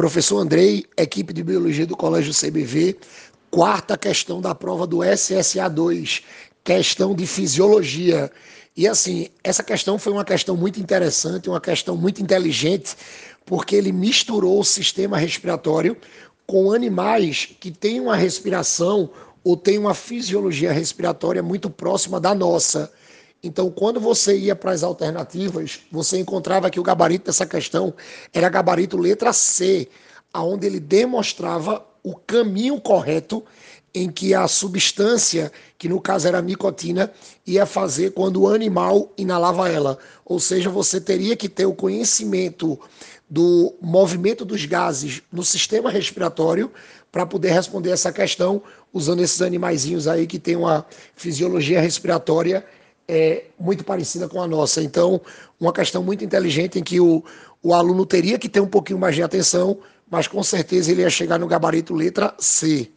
Professor Andrei, equipe de biologia do Colégio CBV, quarta questão da prova do SSA2, questão de fisiologia. E assim, essa questão foi uma questão muito interessante, uma questão muito inteligente, porque ele misturou o sistema respiratório com animais que têm uma respiração ou têm uma fisiologia respiratória muito próxima da nossa. Então, quando você ia para as alternativas, você encontrava que o gabarito dessa questão era gabarito letra C, aonde ele demonstrava o caminho correto em que a substância, que no caso era a nicotina, ia fazer quando o animal inalava ela. Ou seja, você teria que ter o conhecimento do movimento dos gases no sistema respiratório para poder responder essa questão usando esses animaizinhos aí que tem uma fisiologia respiratória é, muito parecida com a nossa. Então, uma questão muito inteligente em que o, o aluno teria que ter um pouquinho mais de atenção, mas com certeza ele ia chegar no gabarito letra C.